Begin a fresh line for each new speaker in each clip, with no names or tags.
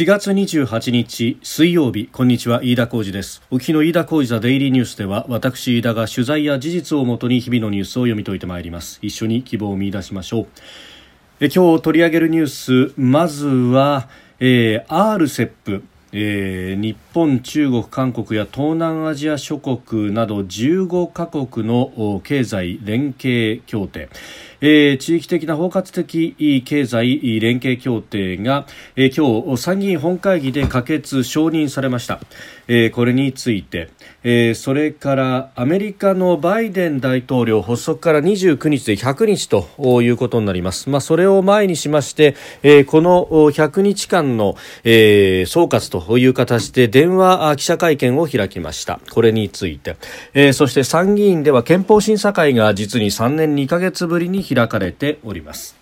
4月28日水曜日。こんにちは。飯田浩二です。沖の飯田浩二ザデイリーニュースでは私飯田が取材や事実をもとに日々のニュースを読み解いてまいります。一緒に希望を見出しましょう。え今日取り上げるニュースまずは、えー、RCEP えー、日本、中国、韓国や東南アジア諸国など15カ国の経済連携協定。えー、地域的な包括的経済連携協定が、えー、今日参議院本会議で可決承認されました、えー、これについて、えー、それからアメリカのバイデン大統領発足から29日で100日ということになります、まあ、それを前にしまして、えー、この100日間の、えー、総括という形で電話記者会見を開きました。これについて、えー、そして参議院では憲法審査会が実に3年2か月ぶりに開かれております。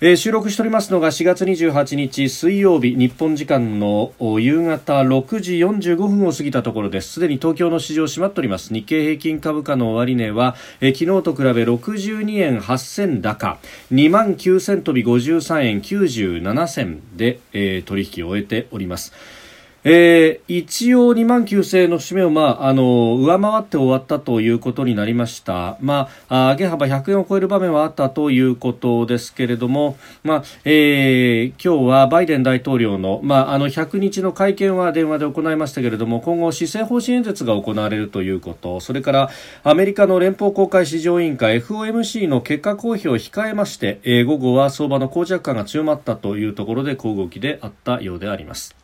え、収録しておりますのが4月28日水曜日日本時間の夕方6時45分を過ぎたところです。すでに東京の市場閉まっております。日経平均株価の終値は、え、昨日と比べ62円8銭高。2万9000飛び53円97銭で、えー、取引を終えております。えー、一応2万9000円の節目を、まあ、あの上回って終わったということになりました、まあ、上げ幅100円を超える場面はあったということですけれども、まあえー、今日はバイデン大統領の,、まあ、あの100日の会見は電話で行いましたけれども今後、施政方針演説が行われるということそれからアメリカの連邦公開市場委員会 FOMC の結果公表を控えまして、えー、午後は相場の膠着感が強まったというところで小動きであったようであります。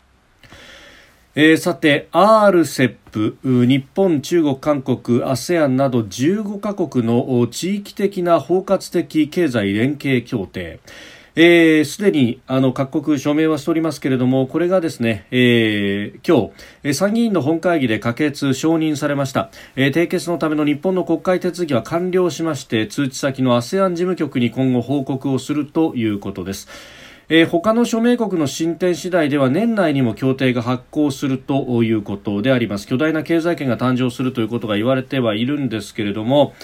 えー、さて RCEP 日本、中国、韓国 ASEAN など15カ国の地域的な包括的経済連携協定。す、えー、で、にあの各国署名はしておりますけれどもこれがですね、えー、今日参議院の本会議で可決承認されました、えー、締結のための日本の国会手続きは完了しまして通知先の ASEAN 事務局に今後報告をするということです。えー、他の署名国の進展次第では年内にも協定が発効するということであります巨大な経済圏が誕生するということが言われてはいるんですけれども、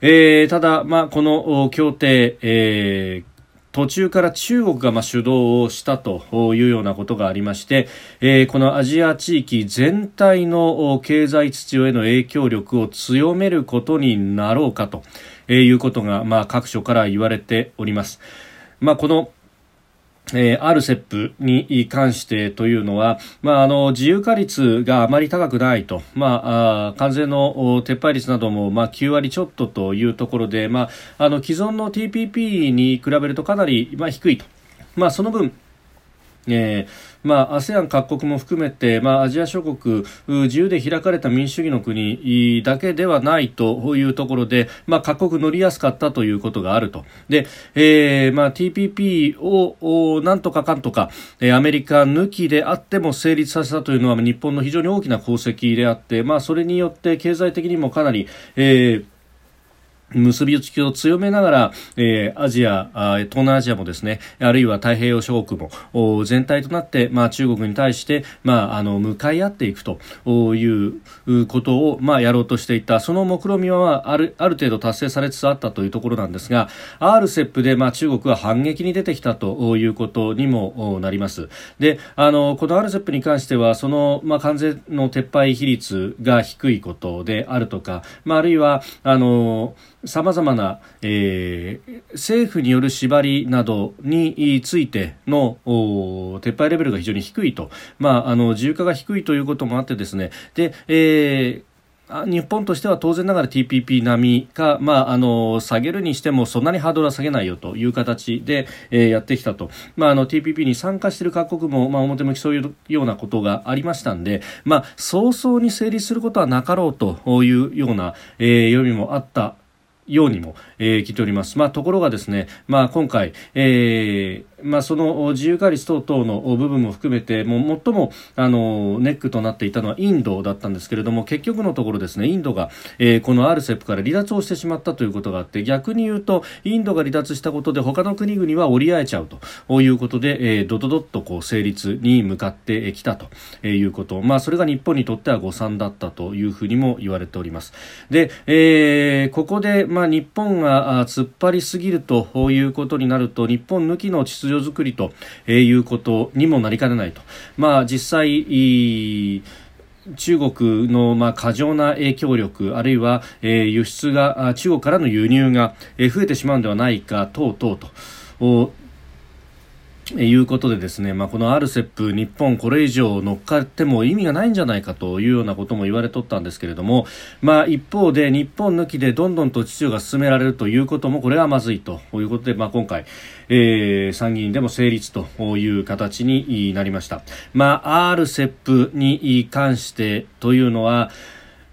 えー、ただ、まあ、この協定、えー途中から中国がま主導をしたというようなことがありまして、え、このアジア地域全体の経済秩序への影響力を強めることになろうかということが、ま、各所から言われております。まあ、このえー、RCEP に関してというのは、まあ、あの自由化率があまり高くないと、まあ、あ関税の撤廃率なども、まあ、9割ちょっとというところで、まあ、あの既存の TPP に比べるとかなり、まあ、低いと、まあ、その分えーまあ、ASEAN 各国も含めて、まあ、アジア諸国自由で開かれた民主主義の国だけではないというところで、まあ、各国乗りやすかったということがあると。で、えーまあ、TPP をなんとかかんとか、アメリカ抜きであっても成立させたというのは日本の非常に大きな功績であって、まあ、それによって経済的にもかなり、えー結びつきを強めながら、えー、アジア東南アジアもですねあるいは太平洋諸国も全体となって、まあ、中国に対して、まあ、あの向かい合っていくということを、まあ、やろうとしていた。その目論見はあるある程度達成されつつあったというところなんですが RCEP で、まあ、中国は反撃に出てきたということにもなります。であのこの RCEP に関してはその、まあ、関税の撤廃比率が低いことであるとか、まあ、あるいはあのさまざまな、えー、政府による縛りなどについての撤廃レベルが非常に低いと、まあ、あの自由化が低いということもあってですね。で、えー日本としては当然ながら TPP 並みか、まあ、あの下げるにしてもそんなにハードルは下げないよという形で、えー、やってきたと、まあ、あの TPP に参加している各国も、まあ、表向きそういうようなことがありましたんで、まあ、早々に成立することはなかろうというような、えー、読みもあったようにも、えー、聞いております。まあ、ところがですね、まあ、今回、えー、まあ、その自由化率等々の部分も含めてもう最もあのネックとなっていたのはインドだったんですけれども結局のところですねインドが、え、この RCEP から離脱をしてしまったということがあって逆に言うとインドが離脱したことで他の国々は折り合えちゃうということで、え、ドドドッとこう成立に向かってきたということ、まあ、それが日本にとっては誤算だったというふうにも言われております。で、え、ここで、まあ、日本が突っ張りすぎるということになると日本抜きの秩序づくりということにもなりかねないと、まあ、実際中国のまあ過剰な影響力あるいは、えー、輸出が中国からの輸入が、増えてしまうのではないか等々ということでですね、まあ、この RCEP 日本これ以上乗っかっても意味がないんじゃないかというようなことも言われとったんですけれども、まあ、一方で日本抜きでどんどんと秩序が進められるということもこれはまずいということで、まあ、今回、えー、参議院でも成立という形になりました。まあ、RCEP に関してというのは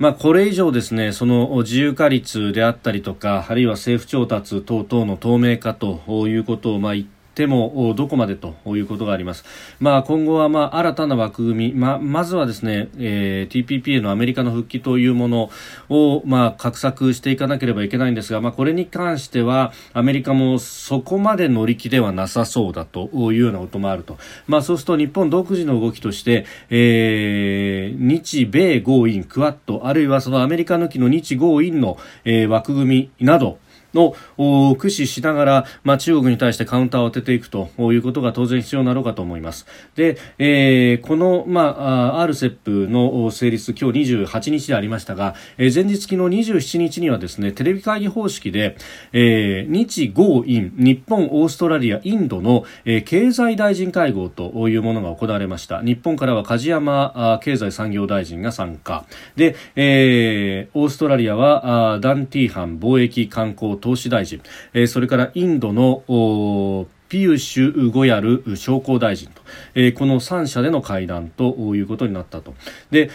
まあ、これ以上ですね、その自由化率であったりとか、あるいは政府調達等々の透明化ということを、まあ、言っててもどこまでということがあります。まあ、今後はまあ新たな枠組み、まあまずはですね、えー、TPP へのアメリカの復帰というものをまあ画策していかなければいけないんですが、まあ、これに関してはアメリカもそこまで乗り気ではなさそうだというようなこともあると。まあ、そうすると日本独自の動きとして、えー、日米豪印クワッドあるいはそのアメリカ抜きの日豪印の、えー、枠組みなどの駆使しながら、まあ、中国に対してカウンターを当てていくということが当然必要なのかと思います。で、えー、この、まあ、RCEP の成立、今日28日でありましたが、えー、前日昨日27日にはですね、テレビ会議方式で、えー、日豪印、日本、オーストラリア、インドの、えー、経済大臣会合というものが行われました。日本からは梶山経済産業大臣が参加。で、えー、オーストラリアはダンティーハン貿易観光投資大臣、それからインドのピユシュ・ゴヤル商工大臣と、この3者での会談ということになったと。で、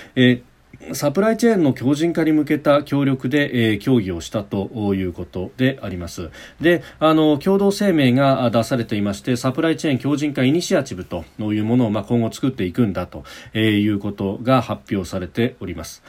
サプライチェーンの強靭化に向けた協力で、えー、協議をしたということであります。で、あの、共同声明が出されていまして、サプライチェーン強靭化イニシアチブというものを、まあ、今後作っていくんだということが発表されております。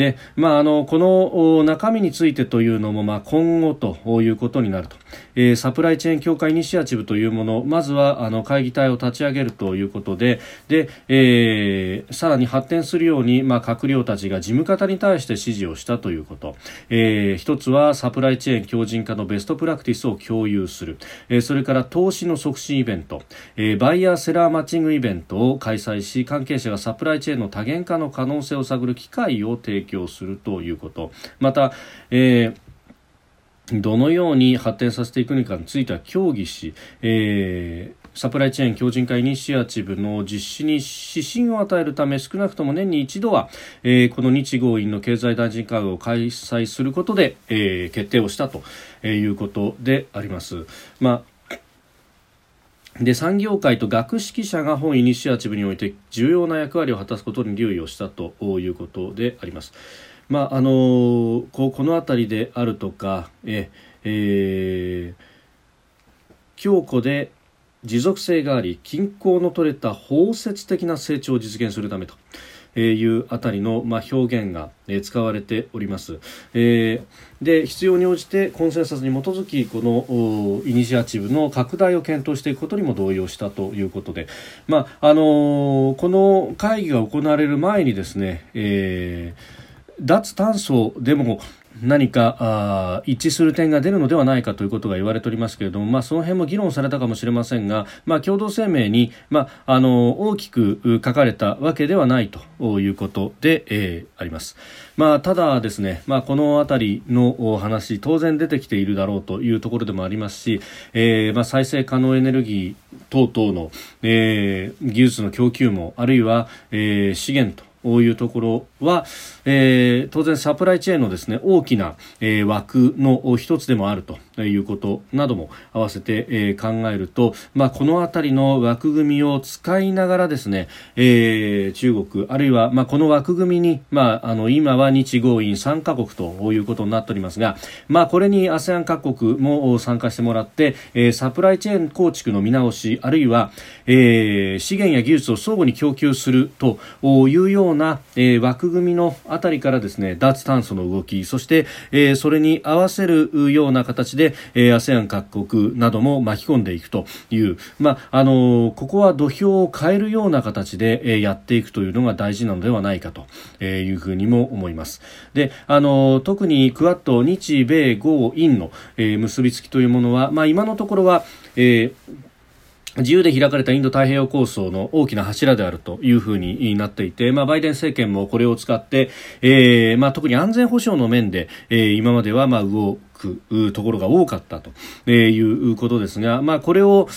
で、まあ、あのこの中身についてというのも、まあ、今後ということになると、えー、サプライチェーン協会イニシアチブというものまずはあの会議体を立ち上げるということでで、えー、さらに発展するように、まあ、閣僚たちが事務方に対して指示をしたということ、えー、一つはサプライチェーン強靭化のベストプラクティスを共有する、えー、それから投資の促進イベント、えー、バイヤーセラーマッチングイベントを開催し関係者がサプライチェーンの多元化の可能性を探る機会を提供するということ。また、えーどのように発展させていくのかについては協議し、えー、サプライチェーン強靭化イニシアチブの実施に指針を与えるため少なくとも年に一度は、えー、この日豪印の経済大臣会合を開催することで、えー、決定をしたということであります。まあで産業界と学識者が本イニシアチブにおいて重要な役割を果たすことに留意をしたということであります。まああのここの辺りであるとかえ、えー、強固で持続性があり均衡の取れた包摂的な成長を実現するためと。いうあたりの、まあ、表現が、え使われております、えー、で必要に応じてコンセンサスに基づきこのイニシアチブの拡大を検討していくことにも同意をしたということで、まああのー、この会議が行われる前にですね、えー、脱炭素でも何かあ一致する点が出るのではないかということが言われておりますけれども、まあ、その辺も議論されたかもしれませんが、まあ、共同声明に、まあ、あの大きく書かれたわけではないということで、えー、あります。まあ、ただですね、まあ、この辺りの話当然出てきているだろうというところでもありますし、えーまあ、再生可能エネルギー等々の、えー、技術の供給もあるいは、えー、資源というところは、えー、当然サプライチェーンのですね大きな、えー、枠の一つでもあるということなども合わせて、えー、考えると、まあ、この辺りの枠組みを使いながらですね、えー、中国あるいは、まあ、この枠組みに、まあ、あの今は日豪印3カ国ということになっておりますが、まあ、これに ASEAN 各国も参加してもらって、えー、サプライチェーン構築の見直しあるいは、えー、資源や技術を相互に供給するというような、えー、枠枠組みのあたりからですね脱炭素の動きそして、えー、それに合わせるような形で、えー、ASEAN 各国なども巻き込んでいくという、まああのここは土俵を変えるような形で、えー、やっていくというのが大事なのではないかというふうにも思います。であの特にクワッド日米豪印の、えー、結びつきというものは、まあ、今のところは、えー自由で開かれたインド太平洋構想の大きな柱であるというふうになっていて、まあ、バイデン政権もこれを使って、えーまあ、特に安全保障の面で、えー、今まではまあ動くところが多かったということですが、まあ、これを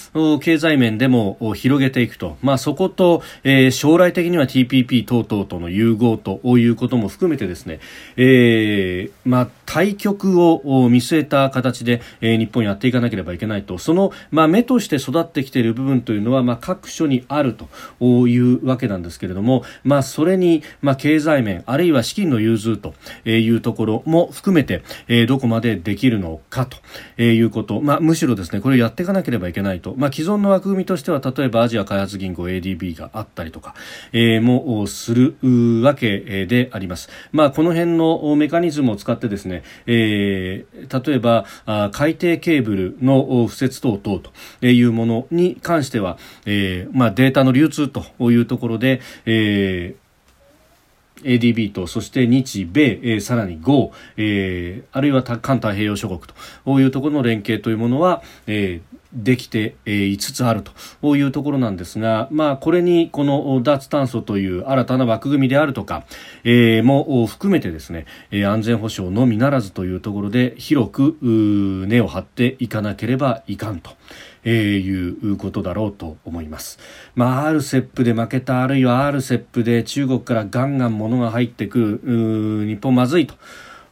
経済面でも広げていくと、まあ、そこと、えー、将来的には TPP 等々との融合ということも含めてですね、えーまあ、対局を見据えた形で、えー、日本やっていかなければいけないと。その、まあ、目として育ってきている部分というのは、まあ、各所にあるというわけなんですけれども、まあ、それに、まあ、経済面あるいは資金の融通というところも含めて、えー、どこまでできるのかということ、まあ、むしろですねこれをやっていかなければいけないと、まあ、既存の枠組みとしては例えばアジア開発銀行 ADB があったりとか、えー、もするわけであります、まあ、この辺のメカニズムを使ってですね、えー、例えば海底ケーブルの敷設等々というものに関しては、えーまあ、データの流通というところで、えー ADB とそして日米、えー、さらに GO、えー、あるいは環太平洋諸国というところの連携というものは、えーできていつつあるというところなんですが、まあ、これにこの脱炭素という新たな枠組みであるとか、えー、も含めてですね、安全保障のみならずというところで広く根を張っていかなければいかんと。えー、いうことだろうと思います。まあ、RCEP で負けた、あるいは RCEP で中国からガンガン物が入ってくる、日本まずいと。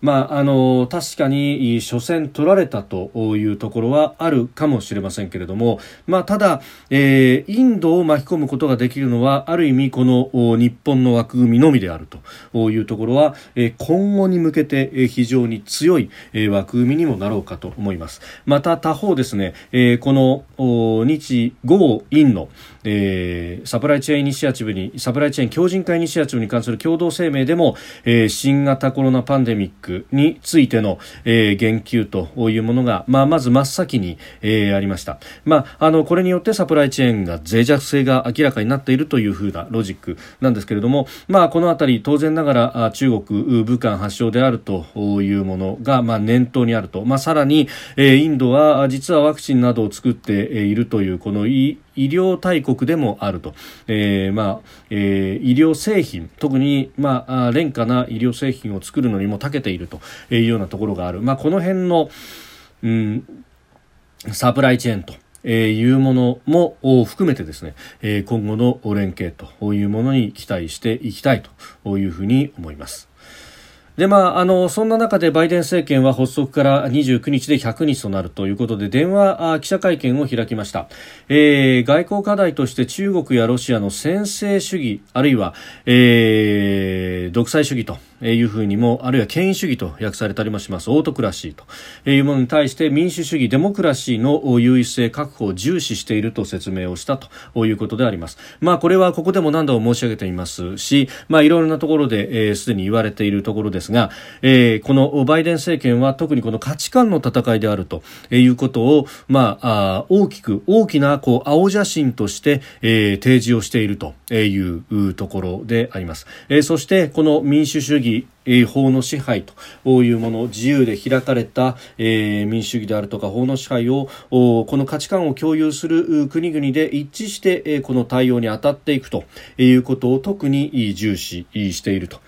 まあ、あの確かに初戦取られたというところはあるかもしれませんけれども、まあ、ただ、えー、インドを巻き込むことができるのはある意味この日本の枠組みのみであるというところは、えー、今後に向けて非常に強いえ枠組みにもなろうかと思います。また他方ですね、えー、この日豪印の、えー、サプライチェーンイニシアチブにサプライチェーン強靭化イニシアチブに関する共同声明でも、えー、新型コロナパンデミックについての、えー、言及というものが、まあ、まず真っ先に、えー、ありました。まあ、あの、これによってサプライチェーンが脆弱性が明らかになっているというふうなロジックなんですけれども、まあ、このあたり当然ながら中国、武漢発祥であるというものが、まあ、念頭にあると。まあ、さらに、えー、インドは実はワクチンなどを作っているという、この医療大国でもあると、えーまあえー、医療製品特に、まあ、廉価な医療製品を作るのにも長けているというようなところがある、まあ、この辺の、うん、サプライチェーンとえー、いうものも含めてですね、えー、今後の連携というものに期待していきたいというふうに思います。でまあ、あのそんな中でバイデン政権は発足から29日で100日となるということで電話記者会見を開きました、えー、外交課題として中国やロシアの専制主義あるいは、えー、独裁主義というふうにも、あるいは権威主義と訳されたりもします、オートクラシーと。いうものに対して民主主義、デモクラシーの優位性確保を重視していると説明をしたということであります。まあ、これはここでも何度も申し上げていますし、まあ、いろいろなところで、す、で、に言われているところです。ですが、えー、このバイデン政権は特にこの価値観の戦いであるということを、まあ、あ大きく、大きな、こう、青写真として、えー、提示をしているというところであります。えー、そして、この民主主義法の支配というもの自由で開かれた、えー、民主主義であるとか法の支配をこの価値観を共有する国々で一致して、えー、この対応に当たっていくということを特に重視していると。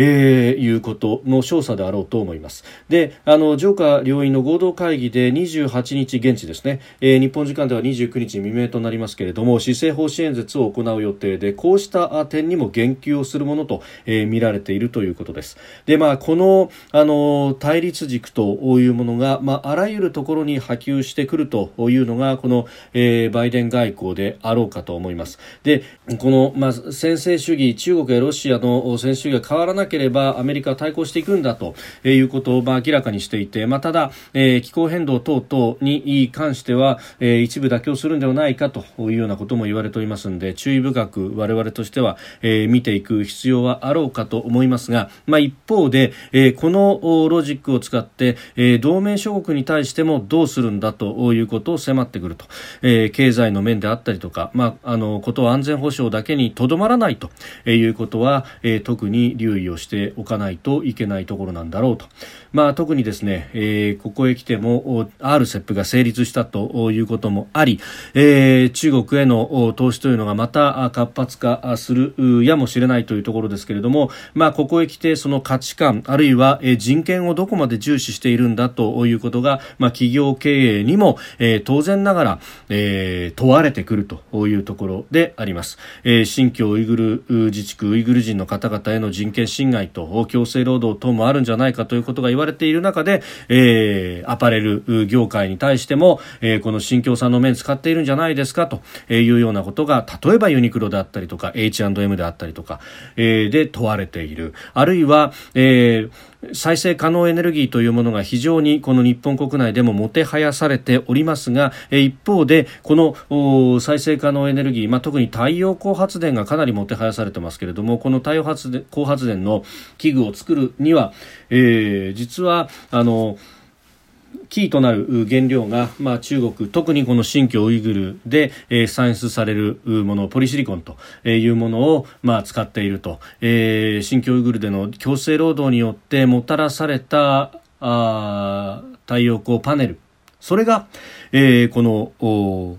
えー、いうことの調査であろうと思います。で、あの、上下両院の合同会議で28日現地ですね、えー、日本時間では29日未明となりますけれども、施政方針演説を行う予定で、こうした点にも言及をするものと、えー、見られているということです。で、まあ、この、あの、対立軸というものが、まあ、あらゆるところに波及してくるというのが、この、えー、バイデン外交であろうかと思います。で、この、まあ、専制主義、中国やロシアの専制主義が変わらなければアメリカは対抗していくんだということをまあ明らかにしていて、まあ、ただ、えー、気候変動等々に関しては、えー、一部妥協するんではないかというようなことも言われておりますので注意深く我々としては、えー、見ていく必要はあろうかと思いますが、まあ、一方で、えー、このロジックを使って、えー、同盟諸国に対してもどうするんだということを迫ってくると、えー、経済の面であったりとか、まあ、あのことは安全保障だけにとどまらないということは、えー、特に留意をしておかないといけないところなんだろうと。まあ、特にですね、えー、ここへ来ても RCEP が成立したということもあり、えー、中国への投資というのがまた活発化するやもしれないというところですけれども、まあ、ここへ来てその価値観あるいは人権をどこまで重視しているんだということが、まあ、企業経営にも、えー、当然ながら、えー、問われてくるというところであります、えー、新疆ウイグル自治区ウイグル人の方々への人権侵害と強制労働等もあるんじゃないかということが言われている中で、えー、アパレル業界に対しても、えー、この新疆産の面使っているんじゃないですかというようなことが例えばユニクロであったりとか H&M であったりとか、えー、で問われている。あるいは、えー再生可能エネルギーというものが非常にこの日本国内でももてはやされておりますが一方でこの再生可能エネルギー、まあ、特に太陽光発電がかなりもてはやされてますけれどもこの太陽光発電の器具を作るには、えー、実はあのキーとなる原料が、まあ、中国特にこの新疆ウイグルで、えー、産出されるものポリシリコンというものを、まあ、使っていると、えー、新疆ウイグルでの強制労働によってもたらされたあ太陽光パネル。それが、えー、この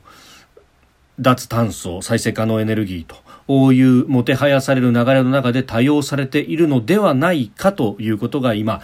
脱炭素再生可能エネルギーとこういうもてはやされる流れの中で多用されているのではないかということが今、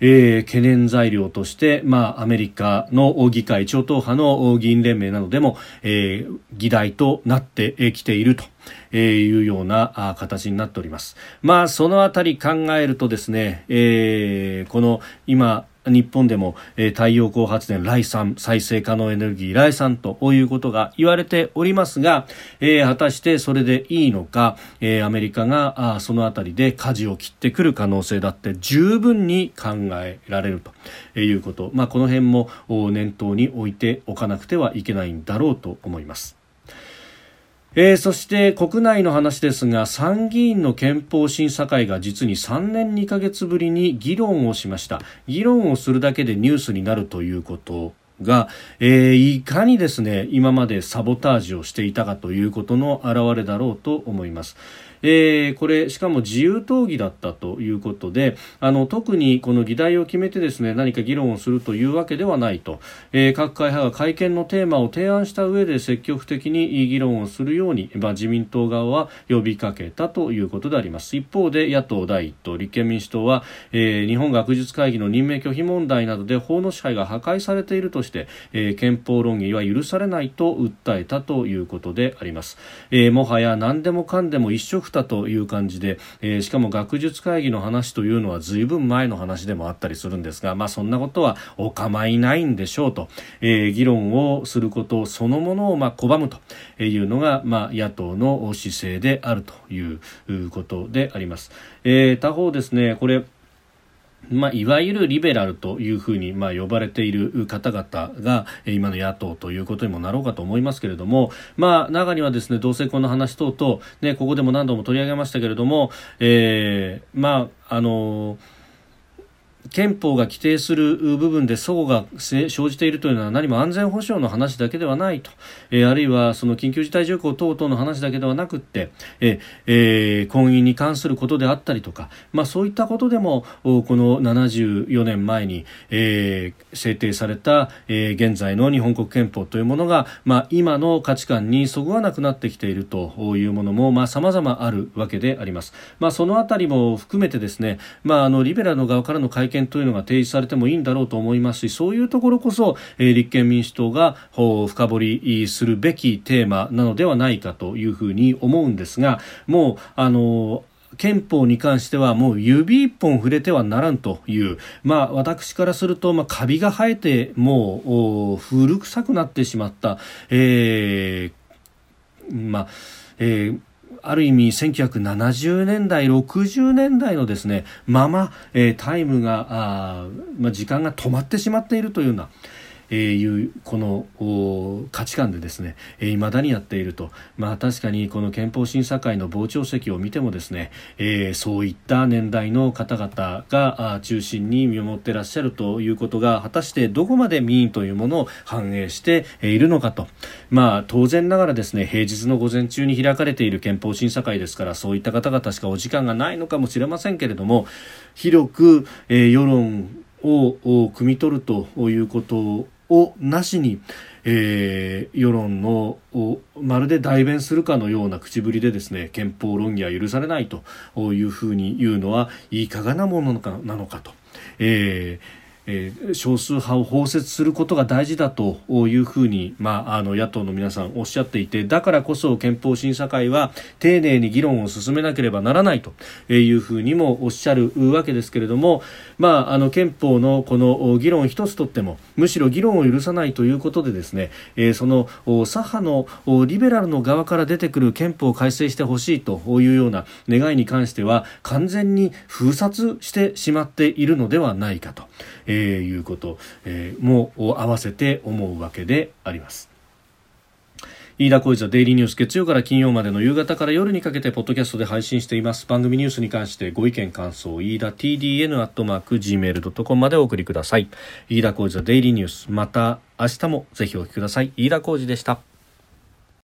えー、懸念材料として、まあ、アメリカの議会超党派の議員連盟などでも、えー、議題となってきていると。えいうような形になっております。まあ、そのあたり考えるとですね、えー、この今、日本でも、えー、太陽光発電来産再生可能エネルギー来産ということが言われておりますが、えー、果たしてそれでいいのか、えー、アメリカがあそのあたりで舵を切ってくる可能性だって十分に考えられるということ、まあ、この辺も念頭に置いておかなくてはいけないんだろうと思います。えー、そして国内の話ですが参議院の憲法審査会が実に3年2ヶ月ぶりに議論をしました議論をするだけでニュースになるということが、えー、いかにですね今までサボタージュをしていたかということの表れだろうと思います。えー、これしかも自由討議だったということであの特にこの議題を決めてですね何か議論をするというわけではないと、えー、各会派が会見のテーマを提案した上で積極的に議論をするように、まあ、自民党側は呼びかけたということであります。一方で野党第一党立憲民主党は、えー、日本学術会議の任命拒否問題などで法の支配が破壊されているとして、えー、憲法論議は許されないと訴えたということであります、えー、もはや何でもかんでも一緒くたという感じで、えー、しかも学術会議の話というのは随分前の話でもあったりするんですが、まあ、そんなことはお構いないんでしょうと、えー、議論をすることそのものをまあ拒むというのが、まあ、野党の姿勢であるということであります。えー、他方ですねこれまあ、いわゆるリベラルというふうに、まあ、呼ばれている方々が今の野党ということにもなろうかと思いますけれども、まあ、中にはですね同性婚の話等々、ね、ここでも何度も取り上げましたけれども、えー、まああのー憲法が規定する部分で齟齬が生じているというのは何も安全保障の話だけではないと、えー、あるいはその緊急事態条項等々の話だけではなくて、えー、婚姻に関することであったりとか、まあ、そういったことでもこの74年前に、えー、制定された、えー、現在の日本国憲法というものが、まあ、今の価値観にそぐわなくなってきているというものもさまざ、まあるわけであります。まあ、そのあたりも含めてですね、まあ、あのリベラの側からの会見というのが提示されてもいいんだろうと思いますしそういうところこそ、えー、立憲民主党が深掘りするべきテーマなのではないかというふうに思うんですがもうあの憲法に関してはもう指一本触れてはならんという、まあ、私からすると、まあ、カビが生えてもう古臭くなってしまった、えーまあえーある意味1970年代60年代のですねまま、えー、タイムがあ、まあ、時間が止まってしまっているというような、いうこの価値観でですね、えー、未だにやっていると、まあ、確かにこの憲法審査会の傍聴席を見てもですね、えー、そういった年代の方々が中心に見守ってらっしゃるということが果たしてどこまで民意というものを反映しているのかと、まあ、当然ながらですね平日の午前中に開かれている憲法審査会ですからそういった方々しかお時間がないのかもしれませんけれども広く、えー、世論を汲み取るということをなしに、えー、世論のをまるで代弁するかのような口ぶりでですね憲法論議は許されないというふうに言うのはいかがなものなのかと。えーえー、少数派を包摂することが大事だというふうに、まあ、あの野党の皆さんおっしゃっていてだからこそ憲法審査会は丁寧に議論を進めなければならないというふうにもおっしゃるわけですけれども、まあ、あの憲法のこの議論一つとってもむしろ議論を許さないということでですね、えー、その左派のリベラルの側から出てくる憲法を改正してほしいというような願いに関しては完全に封殺してしまっているのではないかと。えー、いうこと、えー、も合わせて思うわけであります。飯田浩司はデイリーニュース月曜から金曜までの夕方から夜にかけてポッドキャストで配信しています。番組ニュースに関してご意見感想飯田 TDN アットマーク Gmail.com までお送りください。飯田浩司はデイリーニュース。また明日もぜひお聞きください。飯田浩司でした。